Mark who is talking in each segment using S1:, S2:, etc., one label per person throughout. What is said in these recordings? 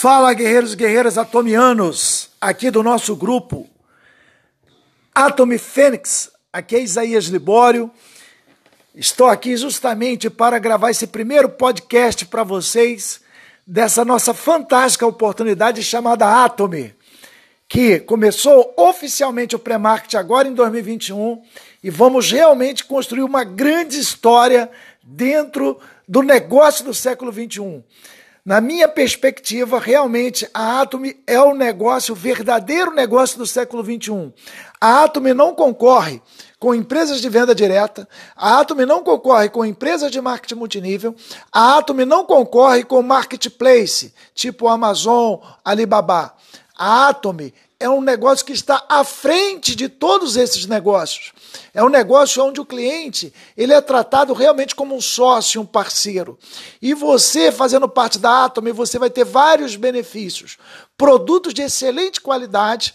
S1: Fala, guerreiros e guerreiras atomianos, aqui do nosso grupo Atomy Fênix, aqui é Isaías Libório. Estou aqui justamente para gravar esse primeiro podcast para vocês dessa nossa fantástica oportunidade chamada Atomy, que começou oficialmente o pré-market agora em 2021 e vamos realmente construir uma grande história dentro do negócio do século 21. Na minha perspectiva, realmente a Atomy é o negócio, o verdadeiro negócio do século XXI. A Atomy não concorre com empresas de venda direta, a Atomy não concorre com empresas de marketing multinível, a Atomy não concorre com marketplace, tipo Amazon, Alibaba. A Atomy é um negócio que está à frente de todos esses negócios. É um negócio onde o cliente ele é tratado realmente como um sócio, um parceiro. E você, fazendo parte da Atom, você vai ter vários benefícios. Produtos de excelente qualidade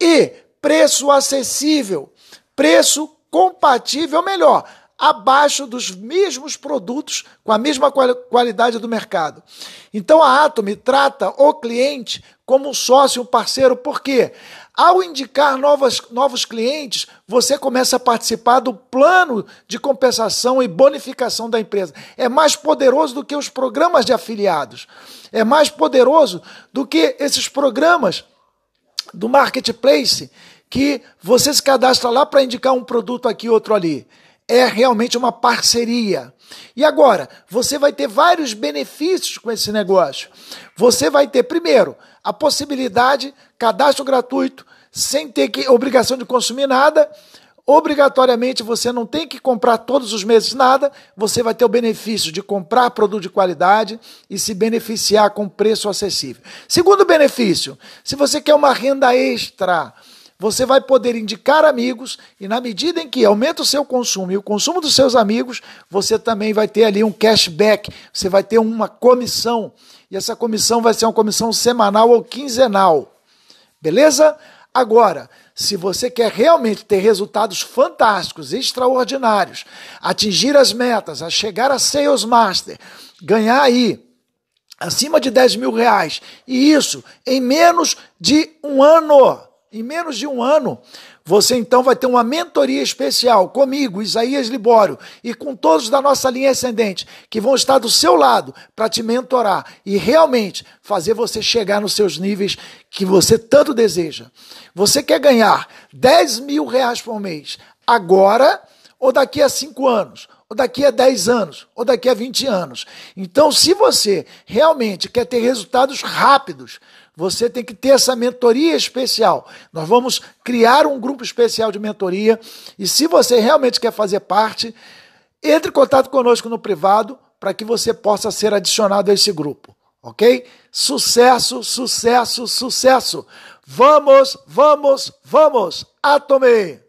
S1: e preço acessível, preço compatível, melhor, abaixo dos mesmos produtos com a mesma qualidade do mercado. Então a Atom trata o cliente como um sócio, um parceiro, porque ao indicar novas, novos clientes, você começa a participar do plano de compensação e bonificação da empresa. É mais poderoso do que os programas de afiliados. É mais poderoso do que esses programas do marketplace que você se cadastra lá para indicar um produto aqui, outro ali é realmente uma parceria. E agora, você vai ter vários benefícios com esse negócio. Você vai ter, primeiro, a possibilidade, cadastro gratuito, sem ter que, obrigação de consumir nada. Obrigatoriamente você não tem que comprar todos os meses nada, você vai ter o benefício de comprar produto de qualidade e se beneficiar com preço acessível. Segundo benefício, se você quer uma renda extra, você vai poder indicar amigos e na medida em que aumenta o seu consumo e o consumo dos seus amigos, você também vai ter ali um cashback, você vai ter uma comissão e essa comissão vai ser uma comissão semanal ou quinzenal. Beleza? Agora, se você quer realmente ter resultados fantásticos, extraordinários, atingir as metas, a chegar a Sales Master, ganhar aí acima de 10 mil reais, e isso em menos de um ano, em menos de um ano, você então vai ter uma mentoria especial comigo, Isaías Libório, e com todos da nossa linha ascendente, que vão estar do seu lado para te mentorar e realmente fazer você chegar nos seus níveis que você tanto deseja. Você quer ganhar 10 mil reais por mês agora ou daqui a cinco anos? ou daqui a 10 anos, ou daqui a 20 anos. Então, se você realmente quer ter resultados rápidos, você tem que ter essa mentoria especial. Nós vamos criar um grupo especial de mentoria e se você realmente quer fazer parte, entre em contato conosco no privado para que você possa ser adicionado a esse grupo, ok? Sucesso, sucesso, sucesso! Vamos, vamos, vamos! Atome!